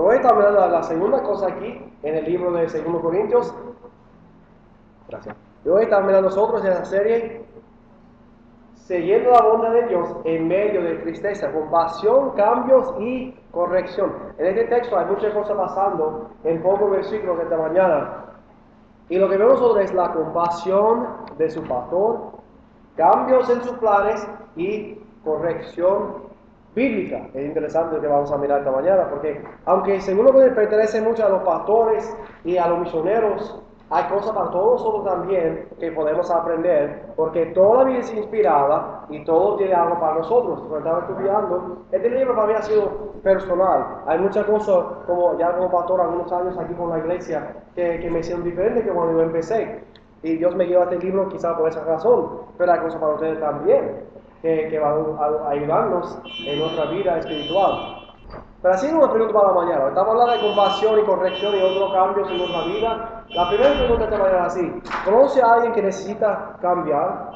Pero hoy estamos mirando la segunda cosa aquí en el libro de 2 Corintios. Gracias. Y hoy estamos mirando nosotros en la serie Siguiendo la bondad de Dios en medio de tristeza, compasión, cambios y corrección. En este texto hay muchas cosas pasando en pocos versículos de esta mañana. Y lo que vemos nosotros es la compasión de su pastor, cambios en sus planes y corrección bíblica. Es interesante lo que vamos a mirar esta mañana, porque aunque según lo que pertenece mucho a los pastores y a los misioneros, hay cosas para todos nosotros también que podemos aprender, porque toda la vida es inspirada y todo tiene algo para nosotros. Cuando estaba estudiando, este libro para mí ha sido personal. Hay muchas cosas, como ya como pastor algunos años aquí con la iglesia, que, que me hicieron diferente que cuando yo empecé. Y Dios me dio este libro quizá por esa razón, pero hay cosas para ustedes también que, van a, ayudarnos en nuestra vida espiritual. Pero así una pregunta para la mañana. Estamos hablando de compasión y corrección y otros cambios en nuestra vida. La primera pregunta esta mañana es así. ¿Conoce a alguien que necesita cambiar?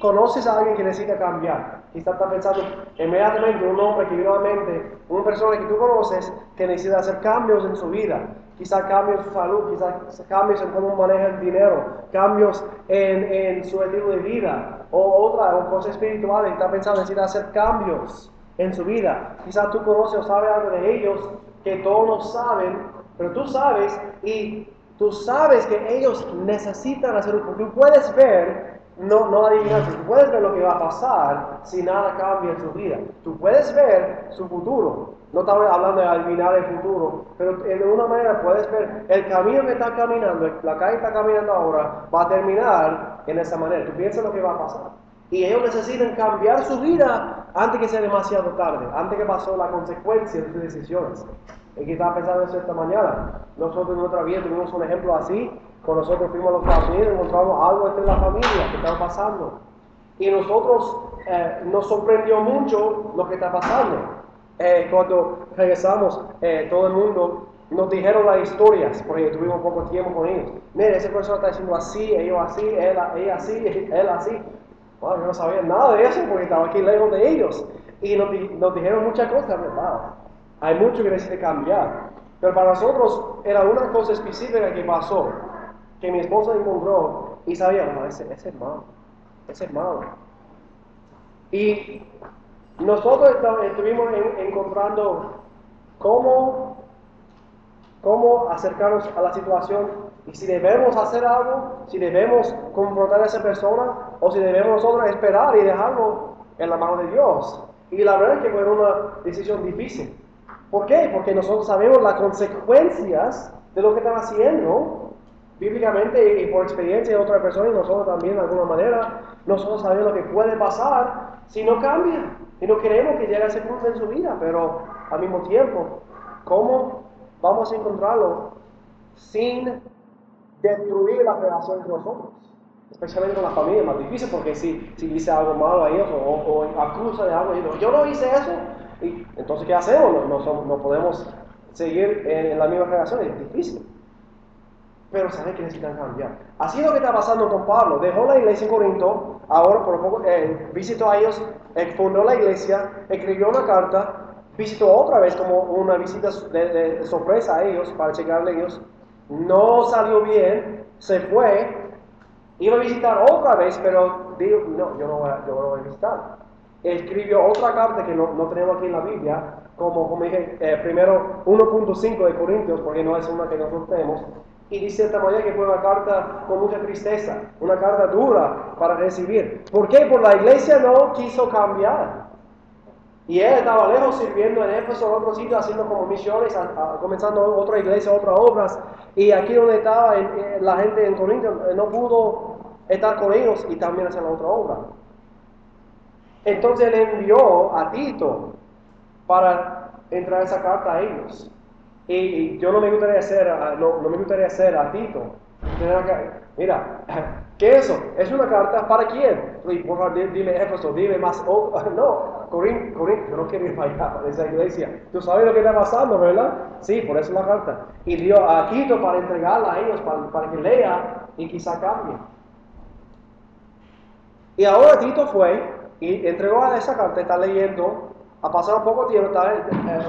¿Conoces a alguien que necesita cambiar? Quizás está pensando inmediatamente un hombre que vino a mente, una persona que tú conoces que necesita hacer cambios en su vida. Quizás cambios en su salud, quizás cambios en cómo maneja el dinero, cambios en, en su estilo de vida, o otra, o cosas espirituales, está pensando en hacer cambios en su vida. Quizás tú conoces o sabes algo de ellos que todos no saben, pero tú sabes y tú sabes que ellos necesitan hacer un Tú puedes ver, no, no adivinar, tú puedes ver lo que va a pasar si nada cambia en su vida. Tú puedes ver su futuro. No estamos hablando de adivinar el futuro, pero de una manera puedes ver el camino que está caminando, la calle está caminando ahora, va a terminar en esa manera. Tú piensas lo que va a pasar. Y ellos necesitan cambiar su vida antes que sea demasiado tarde, antes que pasó la consecuencia de sus decisiones. Y que estaba pensando eso esta mañana. Nosotros en nuestra vida tuvimos un ejemplo así. Cuando nosotros fuimos a los Estados Unidos, encontramos algo entre la familia que estaba pasando. Y nosotros eh, nos sorprendió mucho lo que está pasando. Eh, cuando regresamos, eh, todo el mundo nos dijeron las historias, porque tuvimos poco tiempo con ellos. Mire, esa persona está diciendo así, ellos así, él, ella así, él así. Bueno, yo no sabía nada de eso porque estaba aquí lejos de ellos. Y nos, nos dijeron muchas cosas, ¿verdad? Hay mucho que necesita cambiar. Pero para nosotros era una cosa específica que pasó, que mi esposa encontró y sabía, no, ese, ese es malo, ese es malo. Y nosotros estuvimos encontrando cómo, cómo acercarnos a la situación y si debemos hacer algo, si debemos confrontar a esa persona o si debemos nosotros esperar y dejarlo en la mano de Dios. Y la verdad es que fue una decisión difícil. ¿Por qué? Porque nosotros sabemos las consecuencias de lo que están haciendo bíblicamente y por experiencia de otra persona y nosotros también de alguna manera, nosotros sabemos lo que puede pasar si no cambia. Y no queremos que llegue a ese punto en su vida, pero al mismo tiempo, ¿cómo vamos a encontrarlo sin destruir la relación entre nosotros? Especialmente con la familia, es más difícil porque si, si dice algo malo a ellos o, acusa de algo, yo no hice eso, y entonces ¿qué hacemos? No, no, podemos seguir en, la misma relación, es difícil pero sabe que necesitan cambiar. Así es lo que está pasando con Pablo. Dejó la iglesia en Corinto, ahora por poco eh, visitó a ellos, fundó la iglesia, escribió una carta, visitó otra vez como una visita de, sorpresa a ellos para checarle a ellos. No salió bien, se fue, iba a visitar otra vez, pero dijo, no, yo no voy a, yo no voy a visitar. Escribió otra carta que no, no tenemos aquí en la Biblia, como, como dije, eh, primero 1.5 de Corintios, porque no es una que nosotros tenemos, y dice esta mañana que fue una carta con mucha tristeza, una carta dura para recibir. ¿Por qué? Porque la iglesia no quiso cambiar. Y él estaba lejos sirviendo en Éfeso, en otro sitio, haciendo como misiones, comenzando otra iglesia, otras obras. Y aquí donde estaba la gente en Corinto eh, no pudo estar con ellos y también hacer la otra obra. Entonces él envió a Tito para entrar esa carta a ellos. Y, yo no me gustaría hacer, no, no me gustaría hacer a Tito. Mira, ¿qué es eso? ¿Es una carta para quién? Por favor, dime Éfeso, dime más. no, Corín, Corín, yo no quiero ir para allá, para esa iglesia. Tú sabes lo que está pasando, ¿verdad? Sí, por eso la carta. Y dio a Tito para entregarla a ellos, para, para que lea y quizá cambie. Y ahora Tito fue y entregó a esa carta, está leyendo, ha pasado poco tiempo, está,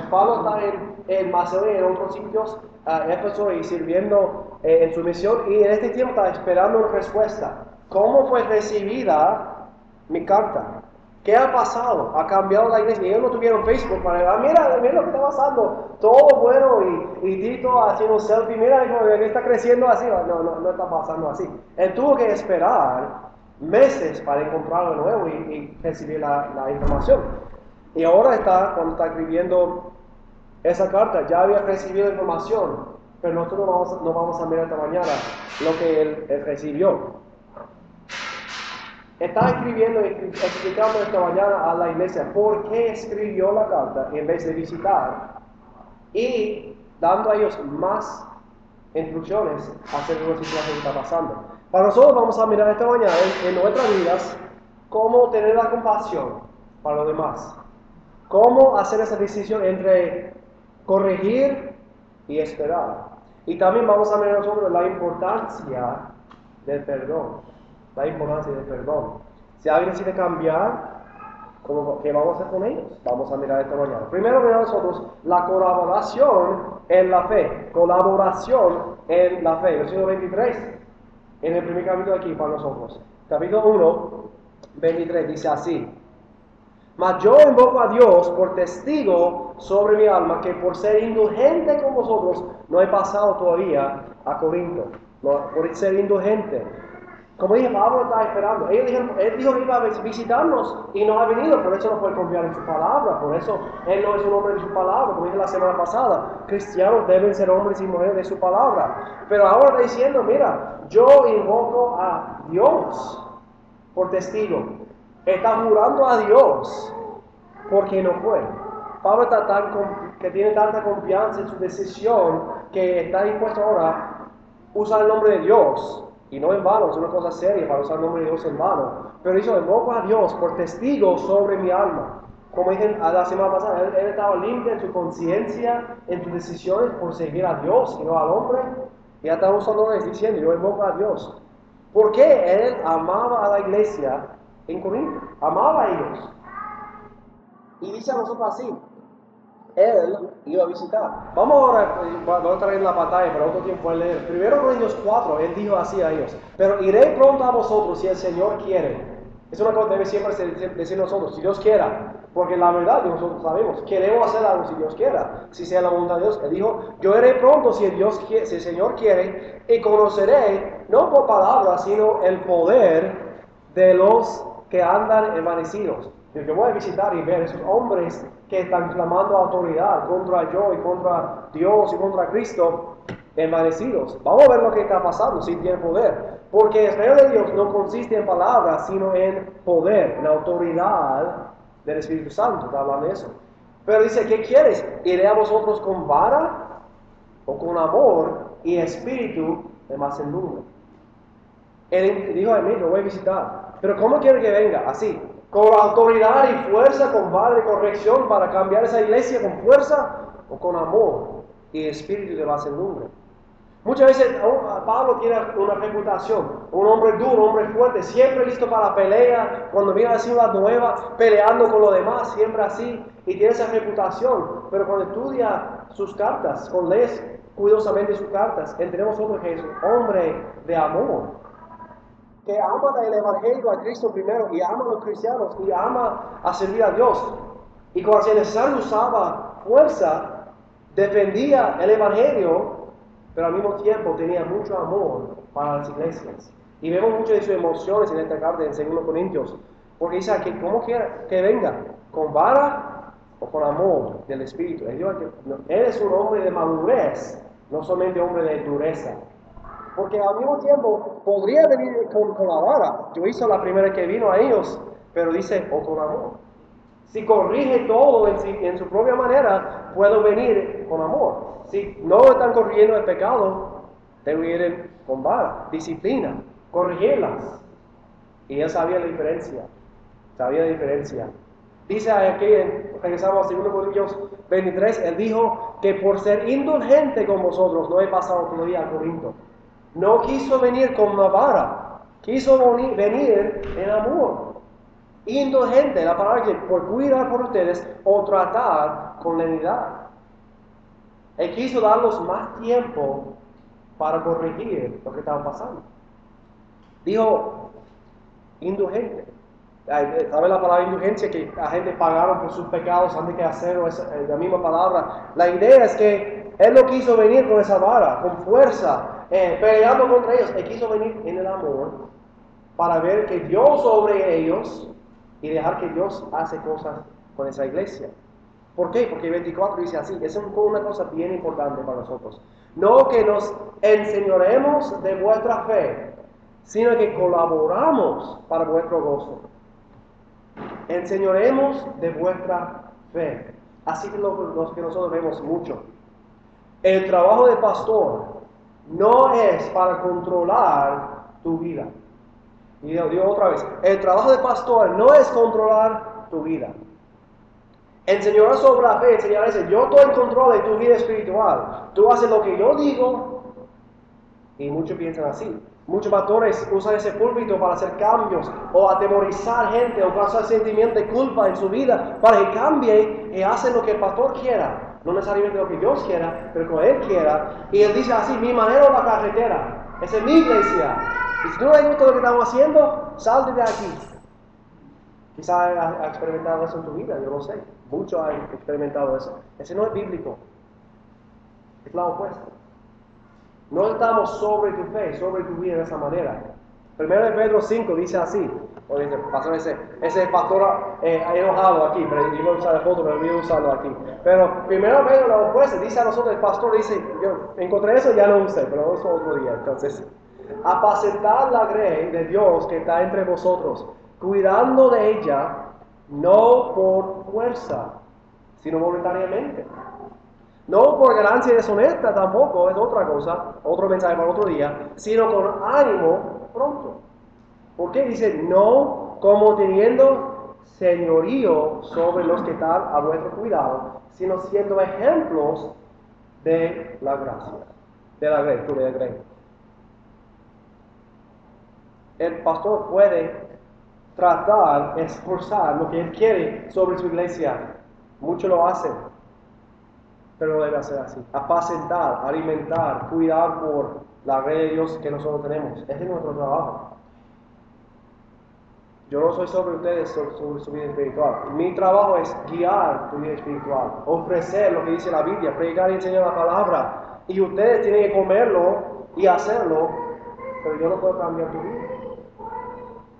Pablo está en en Macedonia y en otros sitios, a Éfeso y sirviendo eh, en su misión, y en este tiempo estaba esperando una respuesta. ¿Cómo fue recibida mi carta? ¿Qué ha pasado? ¿Ha cambiado la iglesia? Ellos no tuvieron Facebook para ah, mira, mira lo que está pasando, todo bueno y, y Tito haciendo selfie, mira que está creciendo así. No, no, no está pasando así. Él tuvo que esperar meses para encontrarlo de nuevo y, y recibir la, la, información. Y ahora está, cuando está escribiendo esa carta, ya había recibido información, pero nosotros no vamos, no vamos a mirar esta mañana lo que él, él recibió. Está escribiendo y explicando esta mañana a la iglesia por qué escribió la carta en vez de visitar y dando a ellos más instrucciones acerca de la situación que está pasando. Para nosotros vamos a mirar esta mañana en, nuestras vidas cómo tener la compasión para los demás, cómo hacer esa decisión entre corregir y esperar. Y también vamos a mirar sobre la importancia del perdón la importancia del perdón. Si alguien decide cambiar, ¿qué vamos a hacer con ellos? Vamos a mirar esta mañana. Primero veamos nosotros la colaboración en la fe. Colaboración en la fe. Versículo 23, en el primer capítulo aquí para nosotros. Capítulo 1, 23, dice así. Mas yo invoco a Dios por testigo sobre mi alma que por ser indulgente con vosotros no he pasado todavía a Corinto. por ser indulgente. Como dije, Pablo está esperando. Él dijo, él dijo que iba a visitarnos y no ha venido, por eso no puede confiar en su palabra. Por eso él no es un hombre de su palabra, como dije la semana pasada. Cristianos deben ser hombres y mujeres de su palabra. Pero ahora está diciendo, mira, yo invoco a Dios por testigo. Está jurando a Dios porque no fue. Pablo está tan, que tiene tanta confianza en su decisión que está dispuesto ahora a usar el nombre de Dios y no en vano, es una cosa seria para usar el nombre de Dios en vano. Pero hizo, invoco a Dios por testigo sobre mi alma. Como dije la semana pasada, él, estaba limpio en su conciencia, en sus decisiones por seguir a Dios y no al hombre. Y ya está usando diciendo, yo invoco a Dios. Porque él amaba a la iglesia en Corinto, amaba a ellos. Y dice a nosotros así, él iba a visitar. Vamos ahora, vamos a traer la pantalla para otro tiempo a leer. Primero Corintios 4, él dijo así a ellos, pero iré pronto a vosotros si el Señor quiere. Es una cosa que debe siempre decir nosotros, si Dios quiera. Porque la verdad nosotros sabemos, queremos hacer algo si Dios quiera, si sea la voluntad de Dios. Él dijo, yo iré pronto si Dios, si el Señor quiere y conoceré, no por palabras, sino el poder de los que andan envanecidos. Yo voy a visitar y ver esos hombres que están clamando autoridad contra yo y contra Dios y contra Cristo, envanecidos. Vamos a ver lo que está pasando, si tiene poder. Porque el reino de Dios no consiste en palabras, sino en poder, en autoridad del Espíritu Santo. Está hablando de eso. Pero dice, ¿qué quieres? ¿Iré a vosotros con vara o con amor y espíritu de mansedumbre? Él dijo a mí, lo voy a visitar. Pero ¿cómo quiere que venga? Así, con autoridad y fuerza, con padre corrección para cambiar esa iglesia con fuerza o con amor y espíritu de mansedumbre. Muchas veces oh, Pablo tiene una reputación, un hombre duro, hombre fuerte, siempre listo para la pelea, cuando viene a la ciudad nueva, peleando con los demás, siempre así, y tiene esa reputación. Pero cuando estudia sus cartas, cuando lees cuidadosamente sus cartas, entendemos otro que es hombre de amor, que ama el Evangelio a Cristo primero y ama a los cristianos y ama a servir a Dios. Y cuando se necesario usaba fuerza, defendía el Evangelio, pero al mismo tiempo tenía mucho amor para las iglesias. Y vemos muchas de sus emociones en esta carta en 2 Corintios, porque dice que como quiera que venga, con vara o con amor del Espíritu. Él, es un hombre de madurez, no solamente hombre de dureza. Porque al mismo tiempo podría venir con, la vara. Yo hice la primera que vino a ellos, pero dice, o con amor. Si corrige todo en, su propia manera, puedo venir con amor. Si no están corrigiendo el pecado, deben ir con vara, disciplina, corregirlas. Y él sabía la diferencia. Sabía la diferencia. Dice aquí, regresamos a 2 Corintios 23, él dijo que por ser indulgente con vosotros no he pasado todavía a Corinto. No quiso venir con una vara, quiso venir en amor. Indulgente, la palabra que por cuidar por ustedes o tratar con lenidad. Él quiso darnos más tiempo para corregir lo que estaba pasando. Dijo, indulgente. ¿Sabe la palabra indulgencia? Que la gente pagaron por sus pecados antes que hacerlo, es eh, la misma palabra. La idea es que Él no quiso venir con esa vara, con fuerza, eh, peleando contra ellos. Él quiso venir en el amor para ver que Dios sobre ellos y dejar que Dios hace cosas con esa iglesia. ¿Por qué? Porque 24 dice así, es una cosa bien importante para nosotros. No que nos enseñoremos de vuestra fe, sino que colaboramos para vuestro gozo. Enseñoremos de vuestra fe. Así que lo, que nosotros vemos mucho. El trabajo de pastor no es para controlar tu vida. Y digo otra vez, el trabajo de pastor no es controlar tu vida. Enseñar sobre la fe, enseñar ese, yo estoy en control de tu vida espiritual. Tú haces lo que yo digo y muchos piensan así. Muchos pastores usan ese púlpito para hacer cambios o atemorizar gente o causar sentimiento de culpa en su vida para que cambie y hacen lo que el pastor quiera. No necesariamente lo que Dios quiera, pero como Él quiera. Y Él dice así, mi manera o la carretera. Esa es mi iglesia. Y si tú no le gusta lo que estamos haciendo, salte de aquí. Quizá has experimentado eso en tu vida, yo no sé. Muchos han experimentado eso. Ese no es bíblico. Es la opuesta. No estamos sobre tu fe, sobre tu vida de esa manera. Primero de Pedro 5 dice así. O dice, pastor ese, ese pastor eh, enojado aquí, pero yo voy a usar la foto, pero voy a usarlo aquí. Pero primero Pedro lo opuesto, dice a nosotros, el pastor dice, yo encontré eso, ya no usé, pero eso otro día. Entonces, apacentar la grey de Dios que está entre vosotros, cuidando de ella, no por fuerza, sino voluntariamente. No por ganancia deshonesta tampoco, es otra cosa, otro mensaje para otro día, sino con ánimo pronto. ¿Por qué dice no como teniendo señorío sobre los que están a vuestro cuidado, sino siendo ejemplos de la gracia, de la gracia, de gracia? El pastor puede tratar, esforzar lo que él quiere sobre su iglesia. Muchos lo hacen pero no debe ser así. Apacentar, alimentar, cuidar por la red de Dios que nosotros tenemos. Ese es nuestro trabajo. Yo no soy sobre ustedes, sobre, su vida espiritual. Mi trabajo es guiar tu vida espiritual, ofrecer lo que dice la Biblia, predicar y enseñar la palabra. Y ustedes tienen que comerlo y hacerlo, pero yo no puedo cambiar tu vida.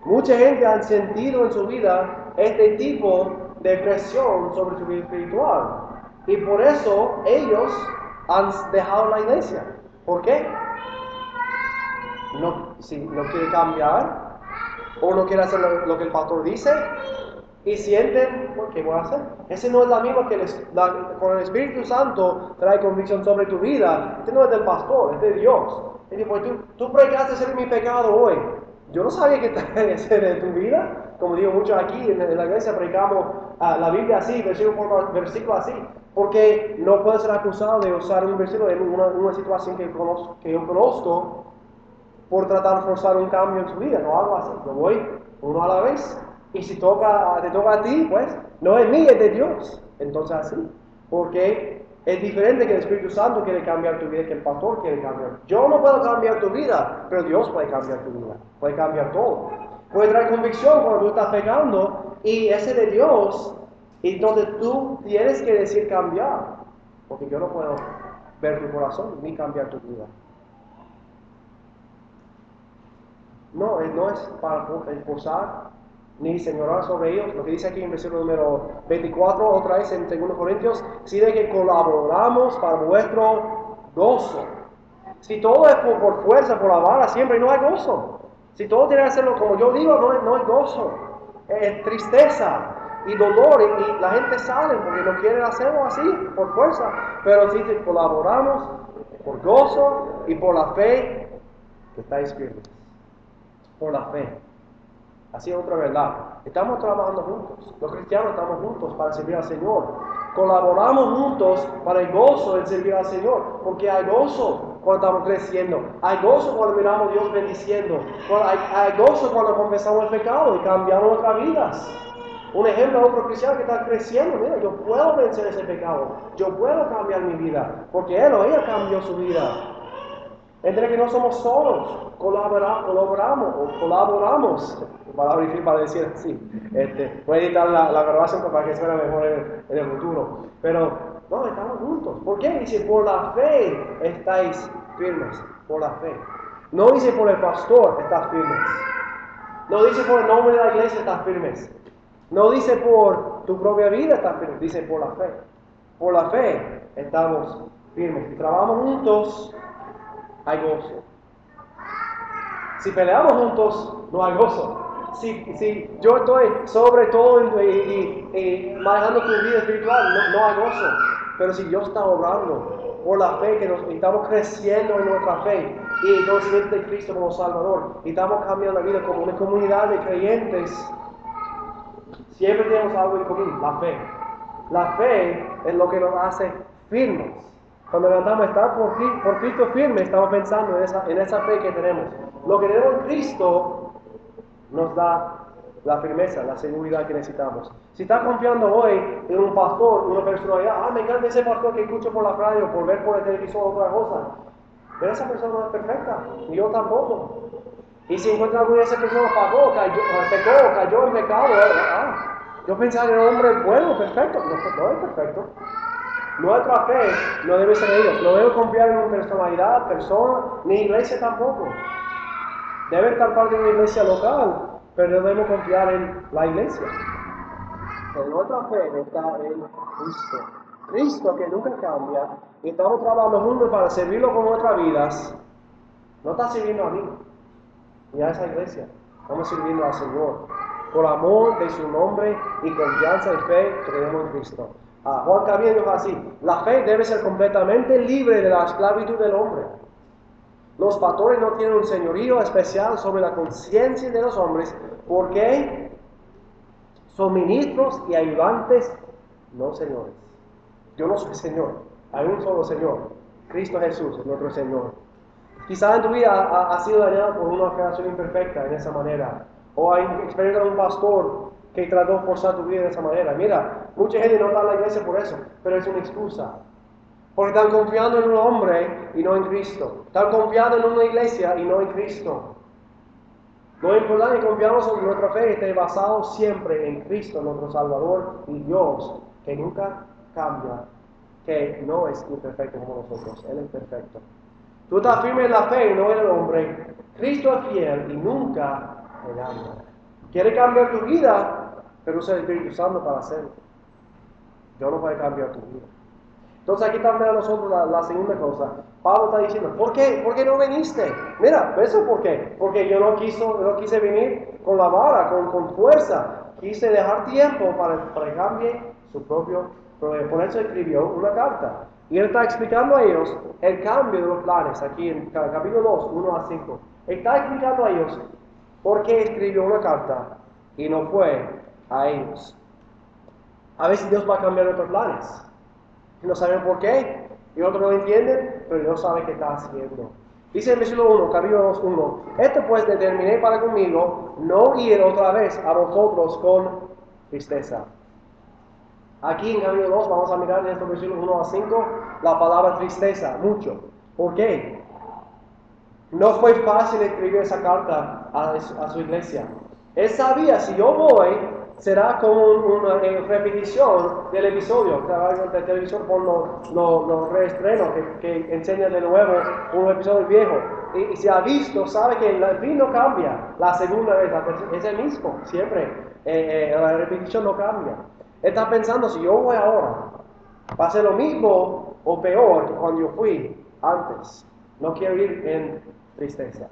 Mucha gente ha sentido en su vida este tipo de presión sobre su vida espiritual. Y por eso ellos han dejado la iglesia. ¿Por qué? No, si no quiere cambiar o no quiere hacer lo, que el pastor dice y sienten, ¿qué voy a hacer? Ese no es la misma que con el Espíritu Santo trae convicción sobre tu vida. Este no es del pastor, es de Dios. Y dice, pues tú, tú predicaste ser mi pecado hoy. Yo no sabía que ese de tu vida. Como digo mucho aquí en, la iglesia, predicamos ah, la Biblia así, versículo por versículo así. Porque no puede ser acusado de usar un versículo en una, situación que, conozco, que yo conozco por tratar de forzar un cambio en su vida. No hago así. Yo voy uno a la vez. Y si toca, te toca a ti, pues no es mí, es de Dios. Entonces así. Porque es diferente que el Espíritu Santo quiere cambiar tu vida que el pastor quiere cambiar. Yo no puedo cambiar tu vida, pero Dios puede cambiar tu vida. Puede cambiar todo. Puede traer convicción cuando tú estás pecando y ese de Dios entonces tú tienes que decir cambiar, porque yo no puedo ver tu corazón ni cambiar tu vida. No, no es para esforzar ni señorar sobre ellos. Lo que dice aquí en versículo número 24, otra vez en 2 Corintios, de que colaboramos para vuestro gozo. Si todo es por, fuerza, por la vara, siempre no hay gozo. Si todo tiene que hacerlo como yo digo, no, hay gozo. Es tristeza y dolor y, la gente sale porque no quieren hacerlo así, por fuerza. Pero si colaboramos por gozo y por la fe que estáis firmes. Por la fe. Así es otra verdad. Estamos trabajando juntos. Los cristianos estamos juntos para servir al Señor. Colaboramos juntos para el gozo de servir al Señor. Porque hay gozo cuando estamos creciendo. Hay gozo cuando miramos a Dios bendiciendo. Hay, gozo cuando confesamos el pecado y cambiamos nuestras vidas. un ejemplo a otro cristiano que está creciendo. Mira, yo puedo vencer ese pecado. Yo puedo cambiar mi vida. Porque él o ella cambió su vida. Entre que no somos solos, colaboramos o colaboramos. Palabra difícil para decir así. Este, voy a editar la, la grabación para que suene mejor en, el futuro. Pero no, estamos juntos. ¿Por qué? Dice, por la fe estáis firmes. Por la fe. No dice por el pastor estás firmes. No dice por el nombre de la iglesia estás firmes. No dice por tu propia vida estás firmes. Dice por la fe. Por la fe estamos firmes. Trabajamos juntos, hay gozo. Si peleamos juntos, no hay gozo. Si, si yo estoy sobre todo y, manejando tu vida espiritual, no, no hay gozo. Pero si Dios está obrando por la fe, que nos, estamos creciendo en nuestra fe y el conocimiento de Cristo como Salvador, y estamos cambiando la vida como una comunidad de creyentes, siempre tenemos algo en común, la fe. La fe es lo que nos hace firmes. Cuando levantamos estar por, por Cristo firme, estamos pensando en esa, en esa fe que tenemos. Lo que tenemos en Cristo nos da la firmeza, la seguridad que necesitamos. Si estás confiando hoy en un pastor, una personalidad, ah, me encanta ese pastor que escucho por la radio, por ver por el televisor otra cosa, pero esa persona no es perfecta, y yo tampoco. Y si encuentra alguna de esa persona pagó, cayó, pecó, cayó en pecado, ah, yo pensaba en un hombre bueno, perfecto, no, no es perfecto. Nuestra fe no debe ser ellos, no debe confiar en una personalidad, persona, ni iglesia tampoco. Debe estar parte de una iglesia local, pero debemos confiar en la iglesia. En nuestra fe está en Cristo. Cristo que nunca cambia. Y estamos trabajando juntos para servirlo con nuestras vidas. No está sirviendo a mí ni a esa iglesia. Estamos sirviendo al Señor. Por amor de su nombre y confianza y fe creemos en Cristo. Juan Camilo dijo así, la fe debe ser completamente libre de la esclavitud del hombre. Los pastores no tienen un señorío especial sobre la conciencia de los hombres porque son ministros y ayudantes, no señores. Yo no soy Señor, hay un solo Señor, Cristo Jesús, nuestro Señor. Quizá en tu vida ha, sido dañado por una creación imperfecta en esa manera, o hay experienciado un pastor que trató de forzar tu vida de esa manera. Mira, mucha gente no está en la iglesia por eso, pero es una excusa. Porque están confiando en un hombre y no en Cristo. Están confiando en una iglesia y no en Cristo. Lo importante es confiamos en nuestra fe esté basado siempre en Cristo, nuestro Salvador y Dios, que nunca cambia, que no es imperfecto como nosotros, Él es perfecto. Tú estás firme en la fe y no en el hombre. Cristo es fiel y nunca engaña. Quiere cambiar tu vida, pero usa el Espíritu Santo para hacerlo. Yo no a cambiar tu vida. Entonces aquí también a nosotros la, segunda cosa. Pablo está diciendo, ¿por qué? ¿Por qué no viniste? Mira, ¿eso por qué? Porque yo no, quiso, no quise venir con la vara, con, con fuerza. Quise dejar tiempo para, para que cambie su propio problema. Por eso escribió una carta. Y él está explicando a ellos el cambio de los planes, aquí en capítulo 2, 1 a 5. Está explicando a ellos por qué escribió una carta y no fue a ellos. A veces Dios va a cambiar nuestros planes no saben por qué, y otros no entienden, pero Dios sabe qué está haciendo. Dice el versículo 1, capítulo 2, 1. Esto pues determiné para conmigo no ir otra vez a vosotros con tristeza. Aquí en capítulo 2 vamos a mirar en estos versículos 1 a 5 la palabra tristeza, mucho. ¿Por qué? No fue fácil escribir esa carta a, a su iglesia. Él sabía, si yo voy, será como una repetición del episodio. El televisor por los lo, reestrenos que, que enseña de nuevo un episodio viejo. Y, si ha visto, sabe que el fin no cambia la segunda vez, es el mismo, siempre. Eh, eh, la repetición no cambia. Está pensando, si yo voy ahora, va a ser lo mismo o peor que cuando yo fui antes. No quiero ir en tristeza.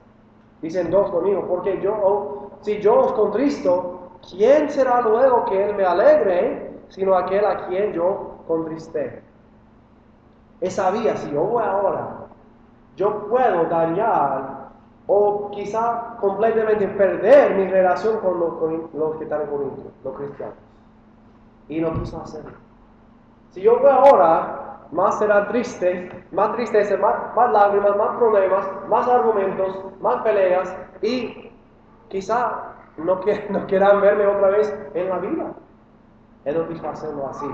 Dicen dos conmigo, porque yo, si yo os contristo, ¿quién será luego que él me alegre, sino aquel a quien yo contristé? Él sabía, si yo voy ahora, yo puedo dañar o quizá completamente perder mi relación con los, que están en los cristianos. Y no quiso hacerlo. Si yo voy ahora, más será triste, más tristeza, más, más lágrimas, más problemas, más argumentos, más peleas y quizá no, que, no quieran verme otra vez en la vida. Él no quiso hacerlo así.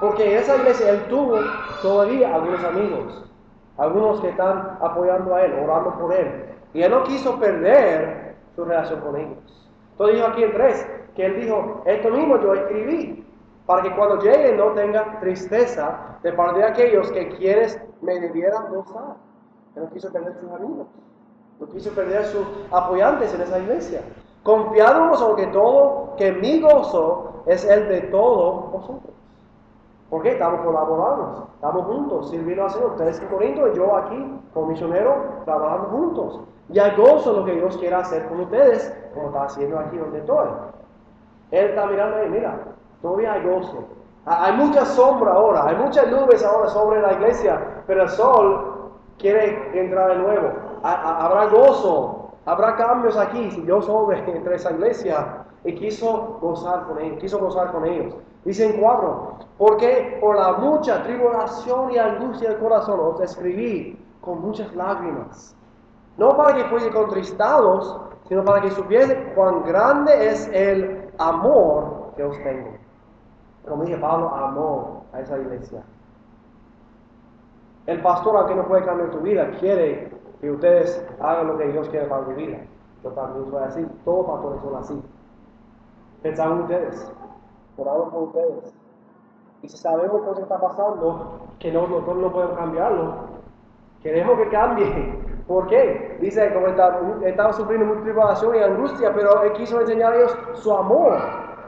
Porque en esa iglesia él tuvo todavía algunos amigos, algunos que están apoyando a él, orando por él. Y él no quiso perder su relación con ellos. Entonces dijo aquí en tres, que él dijo, esto mismo yo escribí, para que cuando llegue no tenga tristeza de parte de aquellos que quienes me debieran gozar. Él no quiso perder sus amigos, no quiso perder sus apoyantes en esa iglesia. Confiado sobre que todo, que mi gozo es el de todos vosotros. Porque estamos colaborando, estamos juntos, sirviendo al Señor. Ustedes en Corinto y yo aquí, como misionero, trabajando juntos. Y hay gozo lo que Dios quiera hacer con ustedes, como está haciendo aquí donde estoy. Él está mirando ahí, mira, todavía hay gozo. Hay mucha sombra ahora, hay muchas nubes ahora sobre la iglesia, pero el sol quiere entrar de nuevo. Habrá gozo, habrá cambios aquí si Dios sobre entre esa iglesia y quiso gozar con ellos, quiso gozar con ellos. Dicen cuatro, porque por la mucha tribulación y angustia del corazón os escribí con muchas lágrimas. No para que fuese contristados, sino para que supiese cuán grande es el amor que os tengo. Como dice Pablo, amor a esa iglesia. El pastor, aunque no puede cambiar tu vida, quiere que ustedes hagan lo que Dios quiere para tu vida. Yo también soy así, todos pastores son así. Pensamos ustedes, oramos por ustedes. Y si sabemos lo que está pasando, que nosotros no podemos cambiarlo, queremos que cambie. ¿Por qué? Dice, como estaba, sufriendo mucha tribulación y angustia, pero Él quiso enseñar a ellos su amor.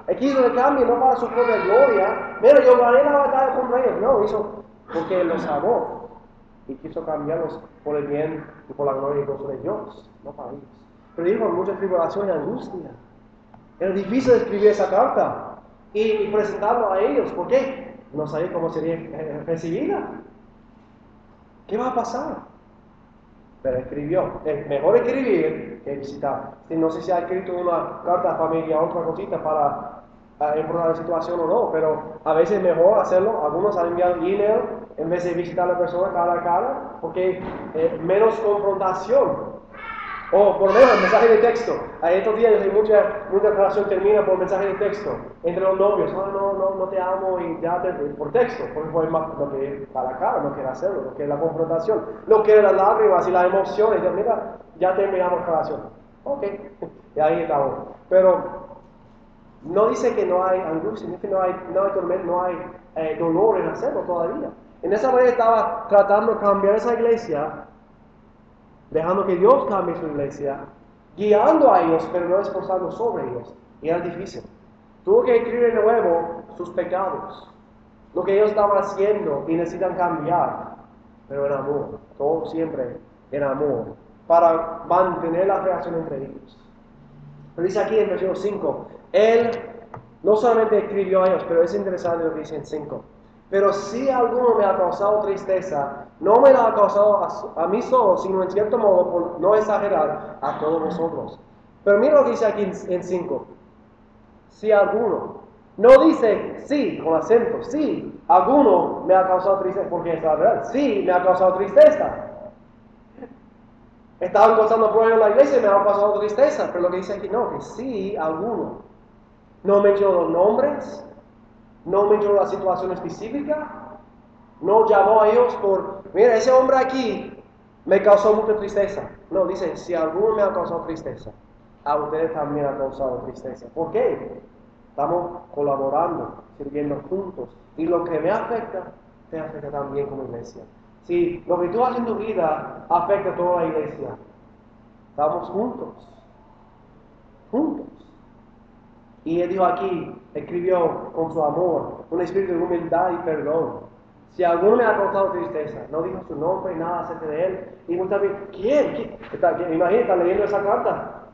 Él quiso que cambie, no para su propia gloria. Mira, yo gané la batalla contra ellos. No, hizo porque Él los amó. Y quiso cambiarlos por el bien y por la gloria y gozo de Dios, no para ellos. Pero dijo mucha tribulación y angustia. Era difícil escribir esa carta y, y presentarlo a ellos. ¿Por qué? No sabía cómo sería eh, recibida. ¿Qué va a pasar? Pero escribió. Es mejor escribir que visitar. No sé si ha escrito una carta a familia otra cosita para enfrentar la situación o no, pero a veces es mejor hacerlo. Algunos han enviado email en vez de visitar a la persona cara a cara, porque eh, menos confrontación. O por lo menos mensaje de texto. A estos días mucha, mucha relación termina por mensaje de texto entre los novios. Ah, no, no, no te amo y ya te, por texto. Porque fue más lo que para la cara, no quiere hacerlo, lo que es la confrontación, lo que es las lágrimas y las emociones. Ya, mira, ya terminamos la relación. Ok, y ahí estamos. Pero no dice que no hay angustia, dice que no hay, no no hay eh, dolor en hacerlo todavía. En esa manera estaba tratando de cambiar esa iglesia dejando que Dios cambie su iglesia, guiando a ellos, pero no esforzando sobre ellos. Y era difícil. Tuvo que escribir de nuevo sus pecados, lo que ellos estaban haciendo y necesitan cambiar, pero en amor, todo siempre en amor, para mantener la relación entre ellos. Pero dice aquí en versículo 5, Él no solamente escribió a ellos, pero es interesante lo que dice en 5. Pero si alguno me ha causado tristeza, no me la ha causado a, mí solo, sino en cierto modo, por no exagerar, a todos vosotros. Pero mira lo que dice aquí en 5. Si alguno, no dice sí con acento, sí, alguno me ha causado tristeza, porque es la verdad, sí me ha causado tristeza. Estaban causando problemas en la iglesia y me ha causado tristeza, pero lo que dice aquí no, que sí, alguno. No menciono los nombres, no mencionó la situación específica, no llamó a ellos por, mira, ese hombre aquí me causó mucha tristeza. No, dice, si alguno me ha causado tristeza, a ustedes también ha causado tristeza. ¿Por qué? Estamos colaborando, sirviendo juntos. Y lo que me afecta, te afecta también como iglesia. Si lo que tú haces en tu vida afecta a toda la iglesia, estamos juntos. Juntos. Y él dijo aquí, escribió con su amor, un espíritu de humildad y perdón. Si alguno me ha causado tristeza, no dijo su nombre y nada acerca de él. Y muchas veces, ¿quién? ¿Quién? Está, leyendo esa carta.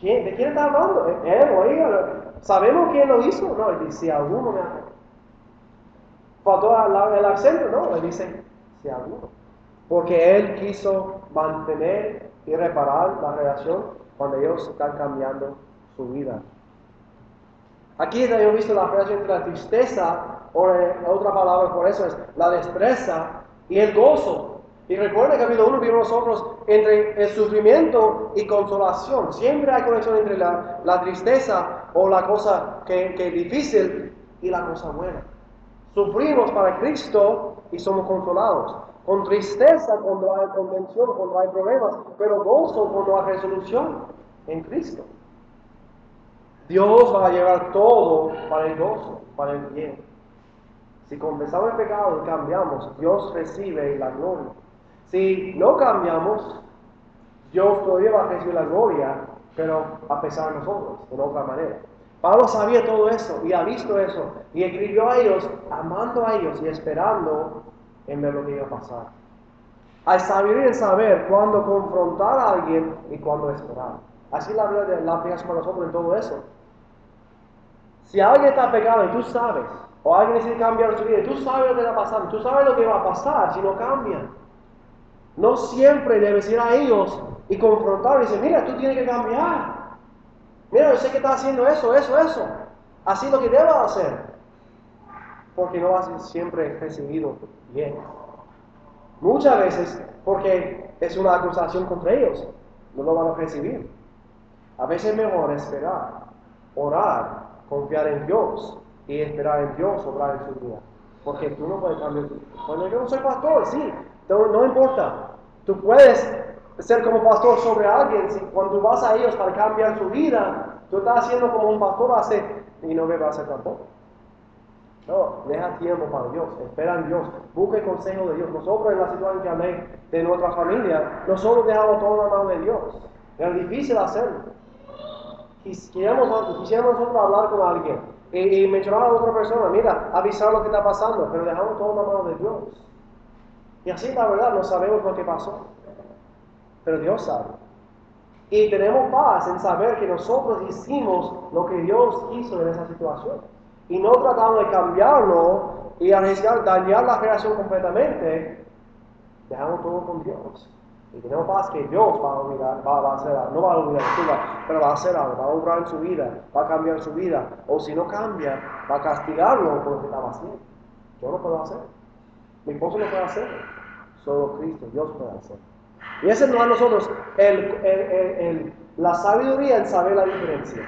¿Quién? ¿De quién está hablando? ¿Él o ella? ¿Sabemos quién lo hizo? No, él dice, si alguno me ha... Faltó el acento, no, él dice, si alguno. Porque él quiso mantener y reparar la relación cuando ellos están cambiando su vida. Aquí hemos visto la relación entre la tristeza, o otra palabra por eso es la destreza y el gozo. Y recuerda que capítulo 1 vimos nosotros entre el sufrimiento y consolación. Siempre hay conexión entre la, tristeza o la cosa que, es difícil y la cosa buena. Sufrimos para Cristo y somos consolados. Con tristeza cuando hay convención, cuando hay problemas, pero gozo cuando hay resolución en Cristo. Dios va a llevar todo para el gozo, para el bien. Si confesamos el pecado y cambiamos, Dios recibe la gloria. Si no cambiamos, Dios todavía va a recibir la gloria, pero a pesar de nosotros, de otra manera. Pablo sabía todo eso y ha visto eso y escribió a ellos, amando a ellos y esperando en ver lo que iba a pasar. Hay saber en saber cuándo confrontar a alguien y cuándo esperar. Así la, la aplicación para nosotros en todo eso. Si alguien está pegado y tú sabes, o alguien necesita cambiar su vida tú sabes lo que está pasando, tú sabes lo que va a pasar si no cambian. No siempre debes ir a ellos y confrontar y decir, mira, tú tienes que cambiar. Mira, yo sé que estás haciendo eso, eso, eso. Así lo que debas hacer. Porque no ser siempre recibido bien. Muchas veces porque es una acusación contra ellos. No lo van a recibir. A veces es mejor esperar, orar, confiar en Dios y esperar en Dios obrar en su vida. Porque tú no puedes cambiar. Bueno, yo no soy pastor, sí, no, importa. Tú puedes ser como pastor sobre alguien, si cuando vas a ellos para cambiar su vida, tú estás haciendo como un pastor hace y no me va a hacer tampoco. No, deja tiempo para Dios, espera en Dios, busca el consejo de Dios. Nosotros en la situación que hablé de nuestra familia, nosotros dejamos todo en la mano de Dios. Era difícil hacerlo. Quisiéramos, nosotros hablar con alguien y, y, mencionar a otra persona, mira, avisar lo que está pasando, pero dejamos todo en la mano de Dios. Y así la verdad no sabemos lo que pasó pero Dios sabe. Y tenemos paz en saber que nosotros hicimos lo que Dios hizo en esa situación. Y no tratamos de cambiarlo y arriesgar, dañar la relación completamente. Dejamos todo con Dios. Y tenemos paz que Dios va a olvidar, va, a hacer algo, no va a olvidar, pero va a hacer algo, va a obrar en su vida, va a cambiar su vida. O si no cambia, va a castigarlo por lo que estaba haciendo. Yo no puedo hacer. Mi esposo no puede hacer. Solo Cristo, Dios puede hacer. Y ese no a nosotros la sabiduría en saber la diferencia.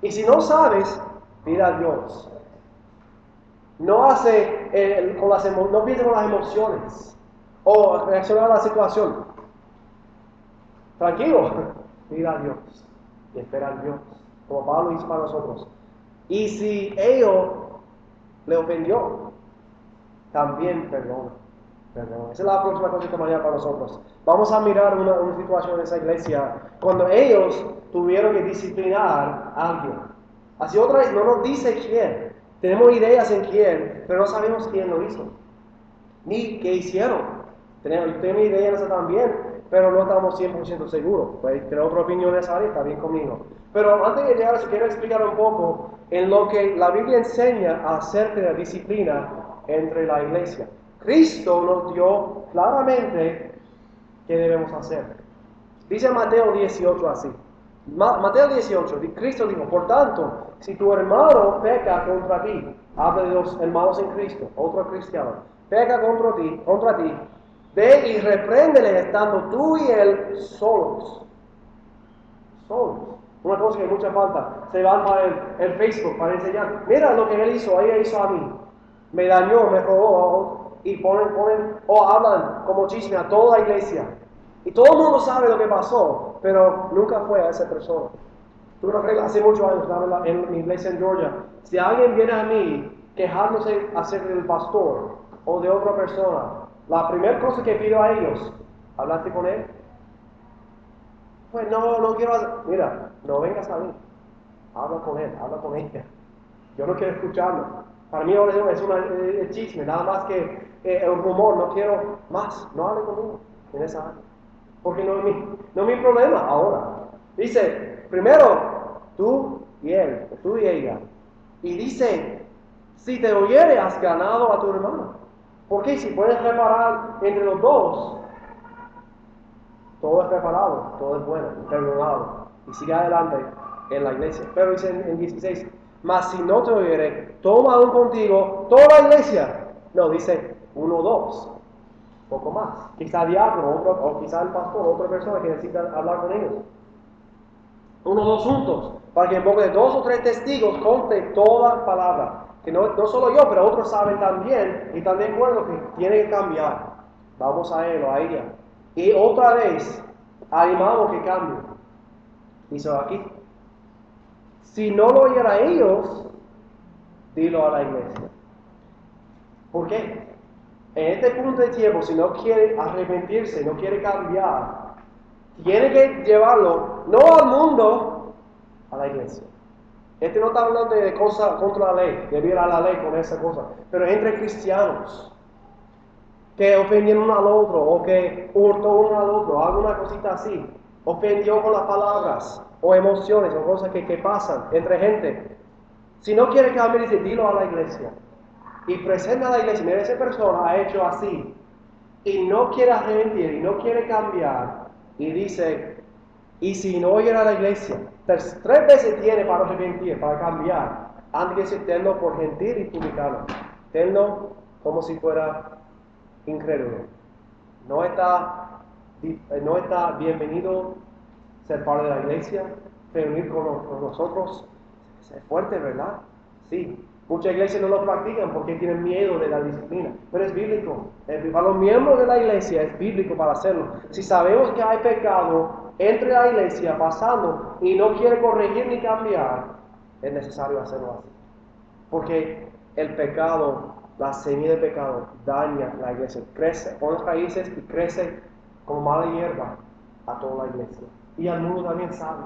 Y si no sabes, pide a Dios. No hace con las no piense con las emociones o reaccionar a la situación. Tranquilo, pide a Dios y espera a Dios, como Pablo hizo para nosotros. Y si ellos le ofendió, también perdona. Esa es la próxima cosa que mañana para nosotros. Vamos a mirar una, situación en esa iglesia cuando ellos tuvieron que disciplinar a alguien. Así otra vez, no nos dice quién. Tenemos ideas en quién, pero no sabemos quién lo hizo. Ni qué hicieron. Tenemos, tenemos ideas también, pero no estamos 100% seguros. Puede tener otra opinión esa área, está bien conmigo. Pero antes de llegar quiero explicar un poco en lo que la Biblia enseña acerca de la disciplina entre la iglesia. Cristo nos dio claramente qué debemos hacer. Dice Mateo 18 así. Mateo 18, Cristo dijo, por tanto, si tu hermano peca contra ti, habla de los hermanos en Cristo, otro cristiano, peca contra ti, contra ti, ve y repréndele estando tú y él solos. Solos. Una cosa que mucha falta, se van para el, Facebook para enseñar, mira lo que él hizo, ella hizo a mí, me dañó, me robó, y ponen, ponen o hablan como chisme a toda la iglesia. Y todo el mundo sabe lo que pasó, pero nunca fue a esa persona. Tuve una regla hace muchos años, en mi iglesia en Georgia. Si alguien viene a mí quejándose acerca del pastor o de otra persona, la primera cosa que pido a ellos, ¿hablaste con él? Pues no, no quiero hacer. Mira, no vengas a mí. Habla con él, habla con ella. Yo no quiero escucharlo. Para mí ahora es un chisme, nada más que eh, el rumor, no quiero más, no hable conmigo en esa área. Porque no es, mi, no mi problema ahora. Dice, primero, tú y él, tú y ella. Y dice, si te oyere, has ganado a tu hermano. Porque si puedes reparar entre los dos, todo es reparado, todo es bueno, perdonado. Y sigue adelante en la iglesia. Pero dice en, 16, mas si no te oyere, toma aún contigo toda la iglesia. No, dice, uno o dos, poco más. Quizá diablo otro, o quizá el pastor, otra persona que necesita hablar con ellos. Uno o dos juntos. para que en boca de dos o tres testigos conte toda palabra. No, no solo yo, pero otros saben también y están de acuerdo que tiene que cambiar. Vamos a él o a ella. Y otra vez, animamos que cambie. Dice aquí. Si no lo oyera ellos, dilo a la iglesia. ¿Por qué? En este punto de tiempo, si no quiere arrepentirse, no quiere cambiar, tiene que llevarlo no al mundo, a la iglesia. Este no está hablando de cosas contra la ley, de violar la ley con esa cosa, pero entre cristianos que ofendieron uno al otro o que hurtó uno al otro, alguna cosita así, ofendió con las palabras o emociones o cosas que, que pasan entre gente. Si no quiere cambiar, dice, dilo a la iglesia. Y presenta a la iglesia, mira, esa persona ha hecho así y no quiere arrepentir y no quiere cambiar. Y dice, y si no oyera a la iglesia, tres, veces tiene para arrepentir, para cambiar, antes que tenlo por gentil y publicano. Tenlo como si fuera incrédulo. No está, no está bienvenido ser parte de la iglesia, reunir con, nosotros. Es fuerte, ¿verdad? Sí. Muchas iglesias no lo practican porque tienen miedo de la disciplina, pero es bíblico. Para los miembros de la iglesia es bíblico para hacerlo. Si sabemos que hay pecado entre la iglesia pasando y no quiere corregir ni cambiar, es necesario hacerlo así. Porque el pecado, la semilla de pecado, daña la iglesia. Crece, pone raíces y crece como mala hierba a toda la iglesia. Y al mundo también sabe.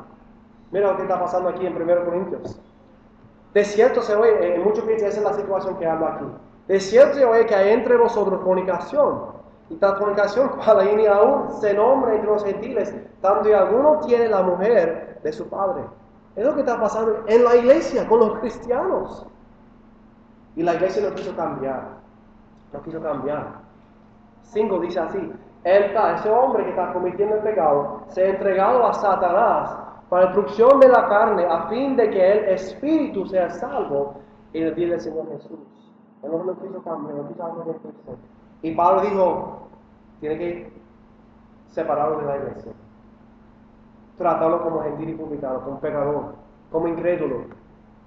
Mira lo que está pasando aquí en 1 Corintios. De cierto se oye, en muchos países esa es la situación que habla aquí. De cierto se oye que hay entre vosotros fornicación. Y tal fornicación, cual ni aún se nombra entre los gentiles, tanto y alguno tiene la mujer de su padre. Es lo que está pasando en la iglesia, con los cristianos. Y la iglesia no quiso cambiar. No quiso cambiar. Cinco dice así. Él está, ese hombre que está cometiendo el pecado, se ha entregado a Satanás para destrucción de la carne, a fin de que el espíritu sea salvo en el día del Señor Jesús. Él no quiso cambiar, no quiso. Y Pablo dijo, tiene que separarlo de la iglesia. Tratarlo como gentil y publicado, como pecador, como incrédulo.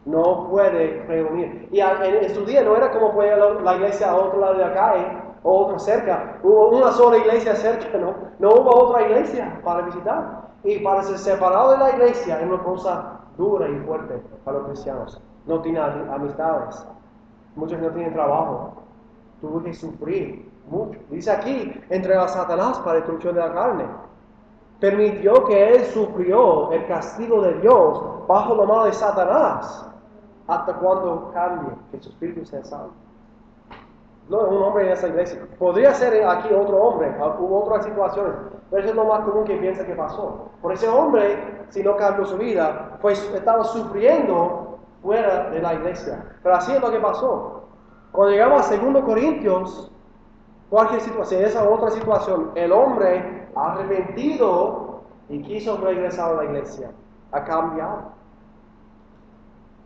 No puede reunir. Y en, su día no era como puede la iglesia a otro lado de acá, ¿eh? o otro cerca. Hubo una sola iglesia cerca, ¿no? No hubo otra iglesia para visitar. Y para ser separado de la iglesia es una cosa dura y fuerte para los cristianos. No tiene amistades. Muchos no tienen trabajo. Tuvo que sufrir mucho. Dice aquí, entre a Satanás para destrucción de la carne. Permitió que él sufrió el castigo de Dios bajo la mano de Satanás hasta cuando cambie, que su espíritu sea salvo. No es un hombre en esa iglesia. Podría ser aquí otro hombre, hubo otras situaciones, pero eso es lo más común que piensa que pasó. Por ese hombre, si no cambió su vida, pues estaba sufriendo fuera de la iglesia. Pero así es lo que pasó. Cuando llegamos a 2 Corintios, cualquier situación, esa otra situación, el hombre arrepentido y quiso regresar a la iglesia, ha cambiado.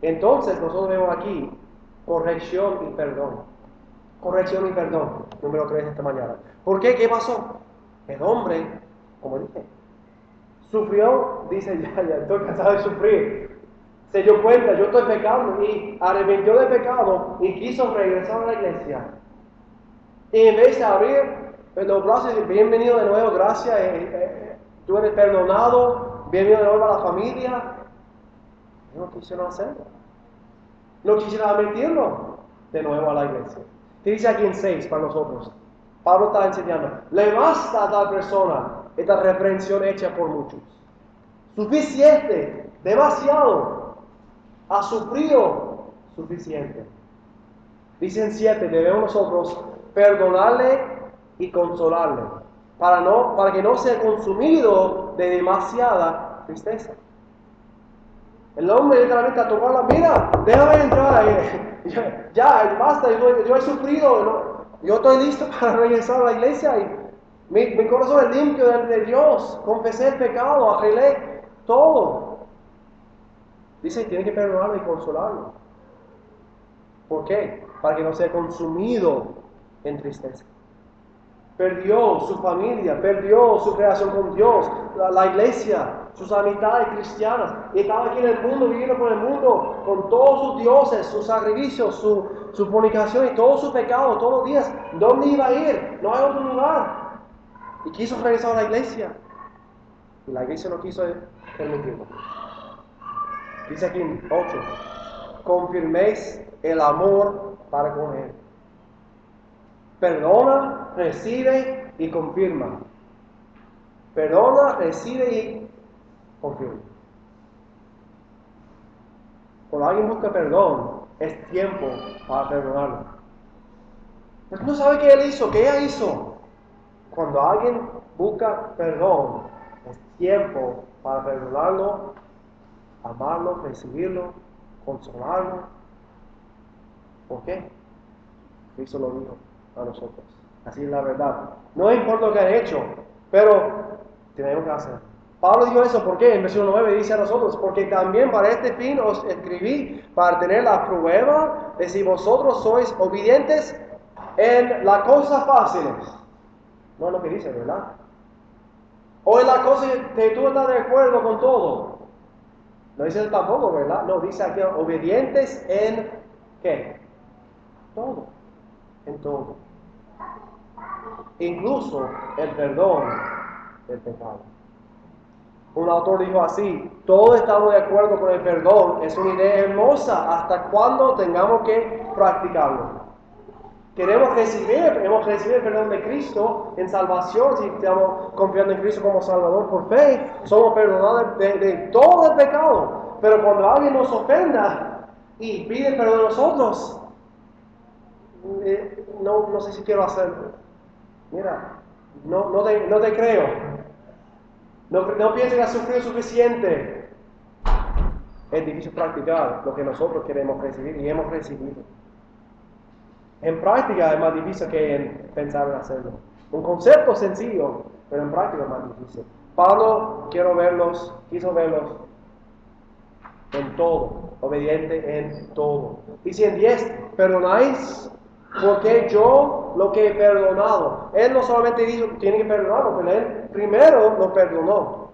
Entonces nosotros vemos aquí corrección y perdón. Corrección y perdón, número 3 esta mañana. ¿Por qué? ¿Qué pasó? El hombre, como dije, sufrió, dice, ya, ya estoy cansado de sufrir. Se dio cuenta, yo estoy pecando y arrepintió de pecado y quiso regresar a la iglesia. Y en vez de abrir los brazos y bienvenido de nuevo, gracias, eh, eh, tú eres perdonado, bienvenido de nuevo a la familia, no quisieron hacerlo. No quisieron admitirlo de nuevo a la iglesia. ¿Qué dice aquí en 6 para nosotros? Pablo está enseñando, le basta a tal persona esta reprensión hecha por muchos. Suficiente, demasiado. Ha sufrido suficiente. Dicen 7, debemos nosotros perdonarle y consolarle, para, no, para que no sea consumido de demasiada tristeza. El hombre literalmente a tocarla, mira, déjame entrar, ya, ya basta, yo, he sufrido, yo estoy listo para regresar a la iglesia y mi, corazón es limpio de, Dios, confesé el pecado, arreglé todo. Dice, tiene que perdonarlo y consolarlo. ¿Por qué? Para que no sea consumido en tristeza. Perdió su familia, perdió su creación con Dios, la, iglesia, sus amistades cristianas, y estaba aquí en el mundo, viviendo con el mundo, con todos sus dioses, sus sacrificios, su, su y todo su pecado, todos los días. ¿Dónde iba a ir? No hay otro lugar. Y quiso regresar a la iglesia. Y la iglesia no quiso permitirlo. Dice aquí en 8, confirméis el amor para con él. Perdona, recibe y confirma. Perdona, recibe y confirma. Cuando alguien busca perdón, es tiempo para perdonarlo. Pero no sabe qué él hizo, qué ella hizo. Cuando alguien busca perdón, es tiempo para perdonarlo, amarlo, recibirlo, consolarlo. ¿Por qué? Cristo lo dijo a nosotros. Así es la verdad. No importa lo que han hecho, pero tenemos que hacer. Pablo dijo eso, ¿por qué? En versículo 9 dice a nosotros, porque también para este fin os escribí, para tener la prueba de si vosotros sois obedientes en las cosas fáciles. No es lo que dice, ¿verdad? O en las cosas que tú estás de acuerdo con todo. No dice tampoco, ¿verdad? No, dice aquí obedientes en qué? Todo. En todo. Incluso el perdón del pecado. Un autor dijo así, todos estamos de acuerdo con el perdón, es una idea hermosa, hasta cuando tengamos que practicarlo. Queremos recibir, hemos recibido el perdón de Cristo en salvación, si estamos confiando en Cristo como Salvador por fe, somos perdonados de, todo el pecado. Pero cuando alguien nos ofenda y pide perdón de nosotros, eh, no, sé si quiero hacerlo. Mira, no, no, te, no te creo. No, no pienses que has sufrido suficiente. Es difícil practicar lo que nosotros queremos recibir y hemos recibido. En práctica es más difícil que en pensar en hacerlo. Un concepto sencillo, pero en práctica es más difícil. Pablo quiero verlos, quiso verlos en todo, obediente en todo. Dice en 10, perdonáis porque yo lo que he perdonado. Él no solamente dijo que tiene que perdonarlo, pero él primero lo perdonó.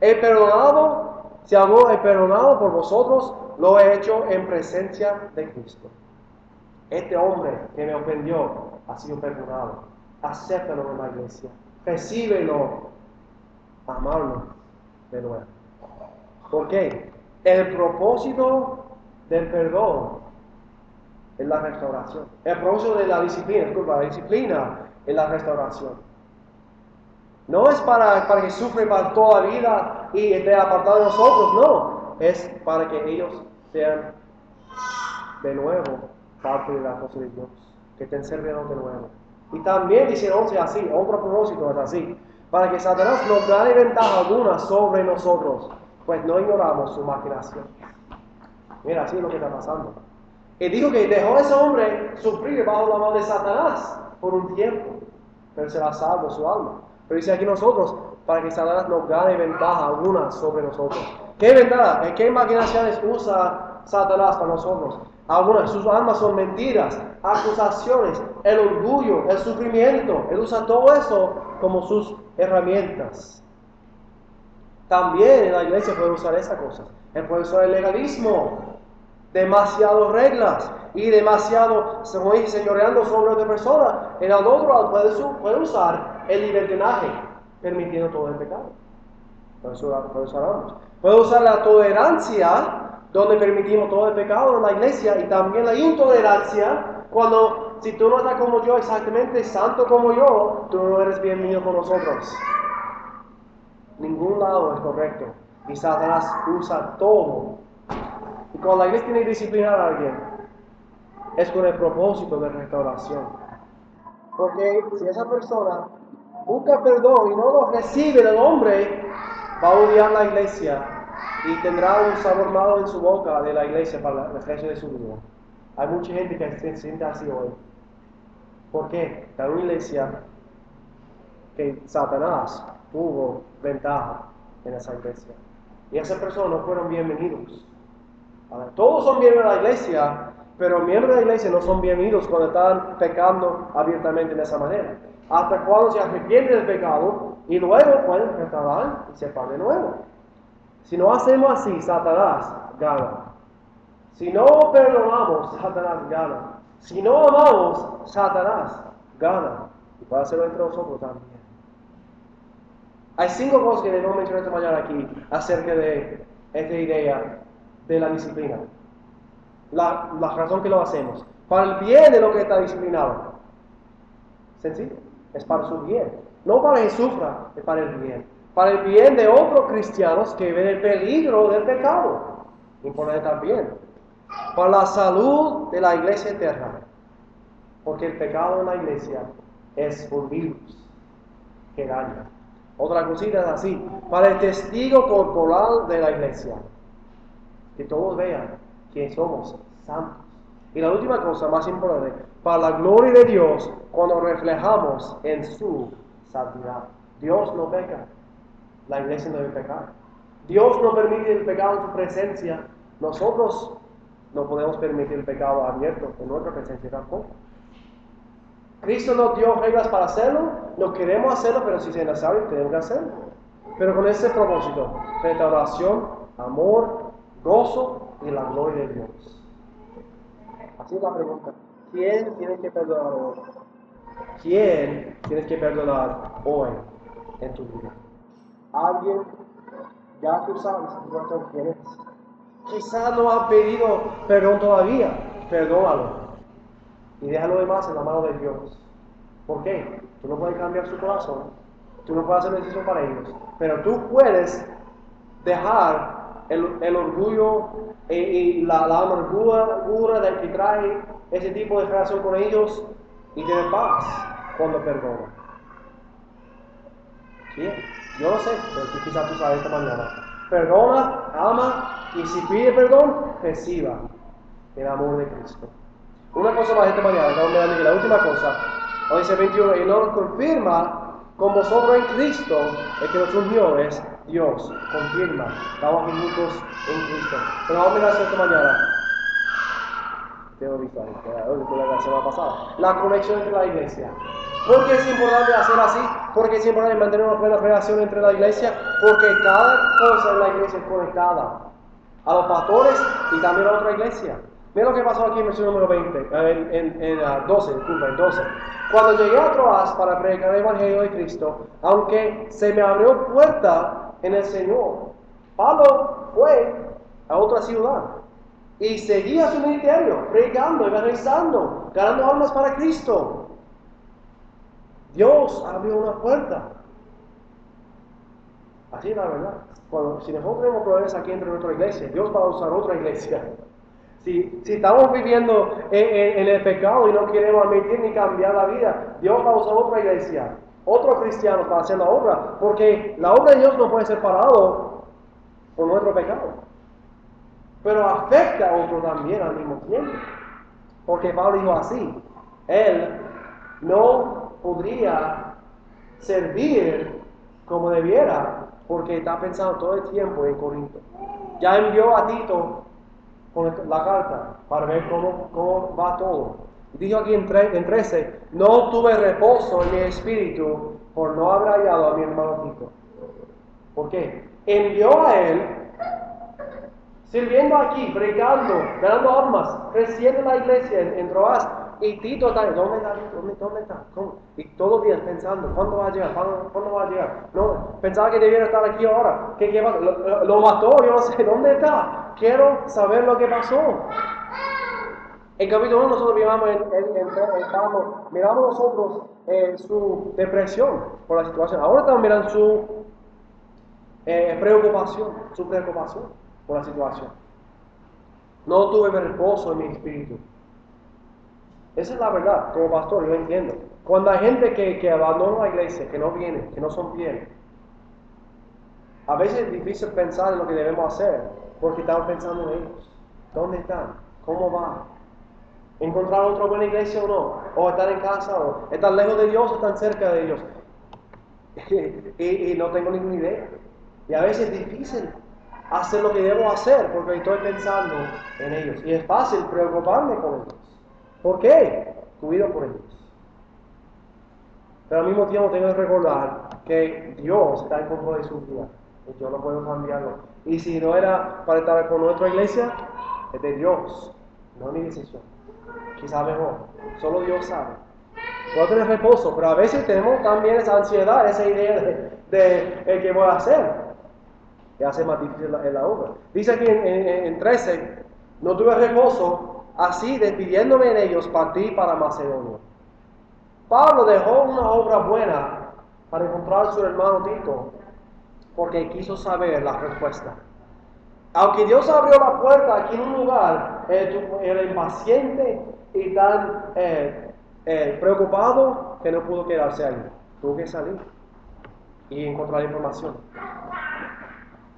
He perdonado, si algo he perdonado por vosotros, lo he hecho en presencia de Cristo. Este hombre que me ofendió ha sido perdonado. Acéptalo en la iglesia. Recíbelo. Amarlo de nuevo. ¿Por qué? El propósito del perdón es la restauración. El propósito de la disciplina, disculpa, la disciplina es la restauración. No es para, que sufre para toda la vida y esté apartado de nosotros, no. Es para que ellos sean de nuevo parte de la cosa de Dios, que estén sirviendo de nuevo. Y también dice 11 así, otro propósito es así, para que Satanás no gane ventaja alguna sobre nosotros, pues no ignoramos su maquinación. Mira, así es lo que está pasando. Y dijo que dejó a ese hombre sufrir bajo la mano de Satanás por un tiempo, pero será salvo su alma. Pero dice aquí nosotros, para que Satanás no gane ventaja alguna sobre nosotros. ¿Qué ventaja? ¿Qué maquinaciones usa Satanás para nosotros? Algunas, sus almas son mentiras, acusaciones, el orgullo, el sufrimiento. Él usa todo eso como sus herramientas. También en la iglesia puede usar esas cosas. Él puede usar el legalismo, demasiadas reglas y demasiado, como dije, señoreando sobre otra persona. En el otro lado puede, puede usar el libertinaje, permitiendo todo el pecado. Puede usar, puede usar ambos. Puede usar la tolerancia donde permitimos todo el pecado en la iglesia y también la intolerancia cuando si tú no estás como yo exactamente santo como yo, tú no eres bienvenido con nosotros. Ningún lado es correcto y Satanás usa todo. Y cuando la iglesia tiene que disciplinar a alguien, es con el propósito de restauración. Porque si esa persona busca perdón y no lo recibe del hombre, va a odiar la iglesia y tendrá un sabor malo en su boca de la iglesia para el resto de su vida. Hay mucha gente que se siente así hoy. ¿Por qué? Hay una iglesia que Satanás tuvo ventaja en esa iglesia. Y esas personas no fueron bienvenidos. todos son bienvenidos a la iglesia, pero miembros de la iglesia no son bienvenidos cuando están pecando abiertamente de esa manera. Hasta cuando se arrepienten del pecado y luego pueden restaurar y separar de nuevo. Si no hacemos así, Satanás gana. Si no perdonamos, Satanás gana. Si no amamos, Satanás gana. Y puede hacerlo entre nosotros también. Hay cinco cosas que debemos mencionar esta mañana aquí acerca de esta idea de la disciplina. La, la razón que lo hacemos. Para el bien de lo que está disciplinado. Sencillo. Es para su bien. No para que sufra, es para el bien. Para el bien de otros cristianos que ven el peligro del pecado. Importante también. Para la salud de la iglesia eterna. Porque el pecado en la iglesia es un virus que daña. Otra cosita es así. Para el testigo corporal de la iglesia. Que todos vean que somos santos. Y la última cosa más importante, para la gloria de Dios cuando reflejamos en su santidad. Dios no peca, la iglesia no debe pecar. Dios no permite el pecado en su presencia, nosotros no podemos permitir el pecado abierto en nuestra presencia tampoco. Cristo nos dio reglas para hacerlo, no queremos hacerlo, pero si es necesario tenemos que hacerlo. Pero con ese propósito, restauración, amor, gozo y la gloria de Dios. Así es la pregunta. ¿Quién tiene que perdonar hoy? ¿Quién tienes que perdonar hoy en tu vida? Alguien, ya tú sabes quién es. Quizás no ha pedido perdón todavía, perdónalo. Y déjalo demás en la mano de Dios. ¿Por qué? Tú no puedes cambiar su corazón, tú no puedes hacer decisión para ellos, pero tú puedes dejar el, orgullo y, la, la, amargura de que trae ese tipo de relación con ellos y tener paz cuando perdona. ¿Sí? Yo no sé, pero quizás tú sabes esta mañana. Perdona, ama y si pide perdón, reciba el amor de Cristo. Una cosa más esta mañana, la última cosa, hoy dice 21, y nos confirma con vosotros en Cristo, el que nos unió es Dios, confirma, estamos juntos en Cristo. Pero vamos a mirar esta mañana. Tengo visto ahí, la semana pasada. La conexión entre la iglesia. ¿Por qué es importante hacer así? Porque es importante mantener una buena relación entre la iglesia, porque cada cosa en la iglesia es conectada a los pastores y también a otra iglesia. Mira lo que pasó aquí en el número 20, en, en, 12, disculpa, en 12. Cuando llegué a Troas para predicar el Evangelio de Cristo, aunque se me abrió puerta en el Señor, Pablo fue a otra ciudad y seguía su ministerio, predicando, evangelizando, ganando almas para Cristo. Dios abrió una puerta. Así es la verdad. Cuando, si nosotros tenemos problemas aquí entre nuestra iglesia, Dios va a usar otra iglesia. Si, estamos viviendo en, el pecado y no queremos admitir ni cambiar la vida, Dios va a usar otra iglesia, otro cristiano para hacer la obra, porque la obra de Dios no puede ser parado por nuestro pecado. Pero afecta a otro también al mismo tiempo. Porque Pablo dijo así, él no podría servir como debiera, porque está pensando todo el tiempo en Corinto. Ya envió a Tito con la carta para ver cómo, cómo va todo. Dijo aquí en, 13, no tuve reposo en mi espíritu por no haber hallado a mi hermano Tito. ¿Por qué? Envió a él, sirviendo aquí, predicando, ganando almas, creciendo la iglesia en, en Troas, y Tito está, ¿dónde está? ¿Dónde, dónde está? Y todos los días pensando, ¿cuándo va a llegar? ¿Cuándo, va a llegar? No, pensaba que debiera estar aquí ahora. ¿Qué, qué Lo, mató, yo no sé, ¿dónde está? Quiero saber lo que pasó. En capítulo 1 nosotros miramos, miramos nosotros eh, su depresión por la situación. Ahora estamos mirando su eh, preocupación, su preocupación por la situación. No tuve reposo en mi espíritu. Esa es la verdad, como pastor, yo entiendo. Cuando hay gente que, que abandona la iglesia, que no viene, que no son fieles, a veces es difícil pensar en lo que debemos hacer, porque estamos pensando en ellos. ¿Dónde están? ¿Cómo va? ¿Encontrar otra buena iglesia o no? ¿O estar en casa? ¿O estar lejos de Dios o estar cerca de Dios? y, y, no tengo ninguna idea. Y a veces es difícil hacer lo que debo hacer porque estoy pensando en ellos. Y es fácil preocuparme con ellos. ¿Por qué? Cuido por ellos. Pero al mismo tiempo tengo que recordar que Dios está en control de su vida. Y yo no puedo cambiarlo. Y si no era para estar con nuestra iglesia, es de Dios, no mi decisión. Quizá mejor. Solo Dios sabe. Puedo tener reposo, pero a veces tenemos también esa ansiedad, esa idea de, que voy a hacer. Que hace más difícil la obra. Dice aquí en, en, en 13, no tuve reposo, así despidiéndome en ellos partí para Macedonia. Pablo dejó una obra buena para encontrar a su hermano Tito, porque quiso saber la respuesta. Aunque Dios abrió la puerta aquí en un lugar, era impaciente y tan eh, eh, preocupado que no pudo quedarse ahí. Tuvo que salir y encontrar información.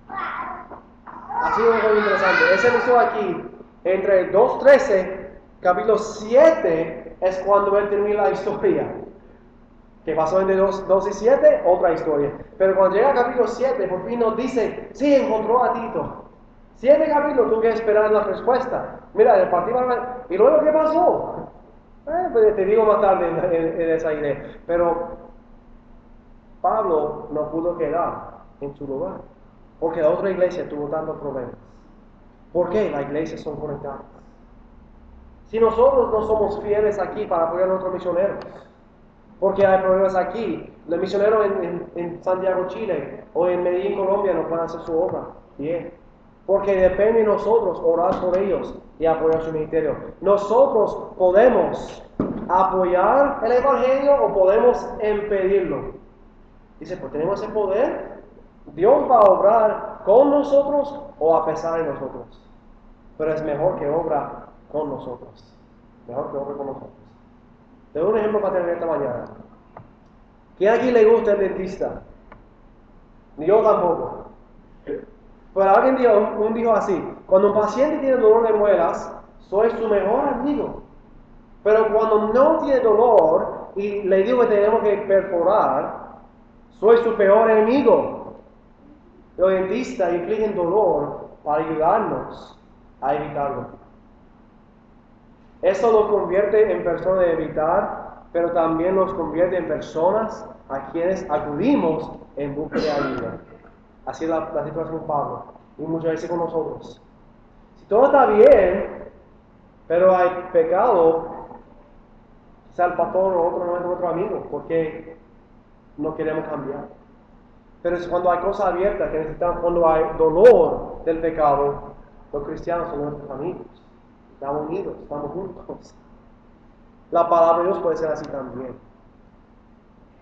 Ha sido muy interesante. Ese inicio aquí, entre 2.13, capítulo 7, es cuando él termina la historia. Que pasó entre 2, 2 y 7, otra historia. Pero cuando llega al capítulo 7, por fin nos dice, sí, encontró a Tito. Siete capítulos tuve que esperar la respuesta. Mira, de partir ¿Y luego qué pasó? Eh, pues te digo más tarde en, en, esa idea. Pero Pablo no pudo quedar en su lugar. Porque la otra iglesia tuvo tantos problemas. ¿Por qué? Las iglesias son conectadas. Si nosotros no somos fieles aquí para apoyar a nuestros misioneros, porque hay problemas aquí, los misioneros en, Santiago, Chile, o en Medellín, Colombia, no pueden hacer su obra bien. Porque depende de nosotros orar por ellos y apoyar su ministerio. Nosotros podemos apoyar el Evangelio o podemos impedirlo. Dice, pues tenemos ese poder. Dios va a obrar con nosotros o a pesar de nosotros. Pero es mejor que obra con nosotros. Mejor que obra con nosotros. Te doy un ejemplo para tener esta mañana. ¿Quién aquí le gusta el dentista? Ni yo tampoco. Pero alguien dijo, un dijo así, cuando un paciente tiene dolor de muelas, soy su mejor amigo. Pero cuando no tiene dolor y le digo que tenemos que perforar, soy su peor enemigo. Los dentistas infligen dolor para ayudarnos a evitarlo. Eso nos convierte en personas de evitar, pero también nos convierte en personas a quienes acudimos en busca de ayuda. Así es la, situación con Pablo y muchas veces con nosotros. Si todo está bien, pero hay pecado, quizá el pastor o otro no es nuestro amigo, porque no queremos cambiar. Pero es cuando hay cosas abiertas que necesitamos, cuando hay dolor del pecado, los cristianos son nuestros amigos. Estamos unidos, estamos juntos. La palabra de Dios puede ser así también.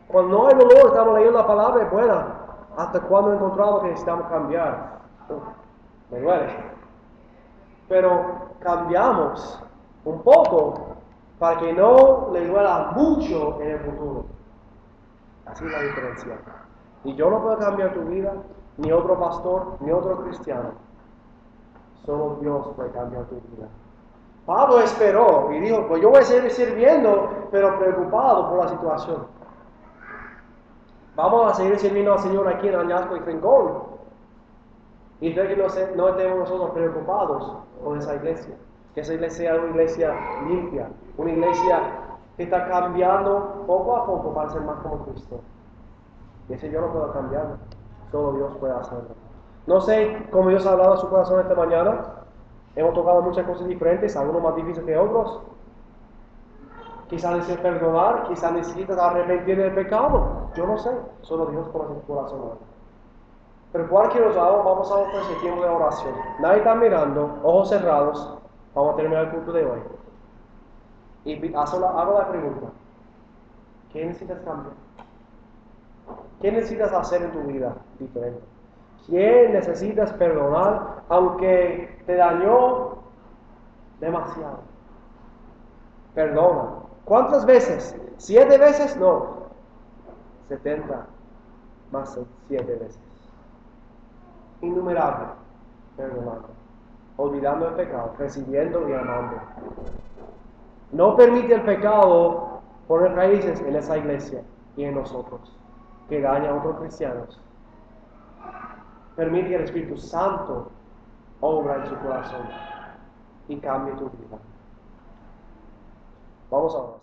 Cuando no hay dolor, estamos leyendo la palabra, buena, hasta cuando he encontrado que necesitamos cambiar. me duele. Pero cambiamos un poco para que no le duela mucho en el futuro. Así es la diferencia. Y yo no puedo cambiar tu vida, ni otro pastor, ni otro cristiano. Solo Dios puede cambiar tu vida. Pablo esperó y dijo, pues yo voy a seguir sirviendo, pero preocupado por la situación. Vamos a seguir sirviendo al Señor aquí en Añasco y Rincón. Y que no, no estemos nosotros preocupados con esa iglesia. Que esa iglesia sea una iglesia limpia, una iglesia que está cambiando poco a poco para ser más como Cristo. Y ese yo no puedo cambiar, solo Dios puede hacerlo. No sé cómo Dios ha hablado a su corazón esta mañana. Hemos tocado muchas cosas diferentes, algunos más difíciles que otros. Quizás necesitas perdonar, quizás necesitas arrepentir del pecado. Yo no sé, solo Dios conoce tu corazón. Pero cualquier cosa, vamos a ofrecer tiempo de oración. Nadie está mirando, ojos cerrados. Vamos a terminar el culto de hoy. Y hago la pregunta. ¿Qué necesitas cambiar? ¿Qué necesitas hacer en tu vida diferente? ¿Quién necesitas perdonar aunque te dañó demasiado? Perdona. ¿Cuántas veces? ¿Siete veces? No. Setenta más siete veces. Innumerable. Perdonando. Olvidando el pecado, recibiendo y amando. No permite el pecado poner raíces en esa iglesia y en nosotros, que daña a otros cristianos. Permite que el Espíritu Santo obra en su corazón y cambie tu vida. Vamos a orar.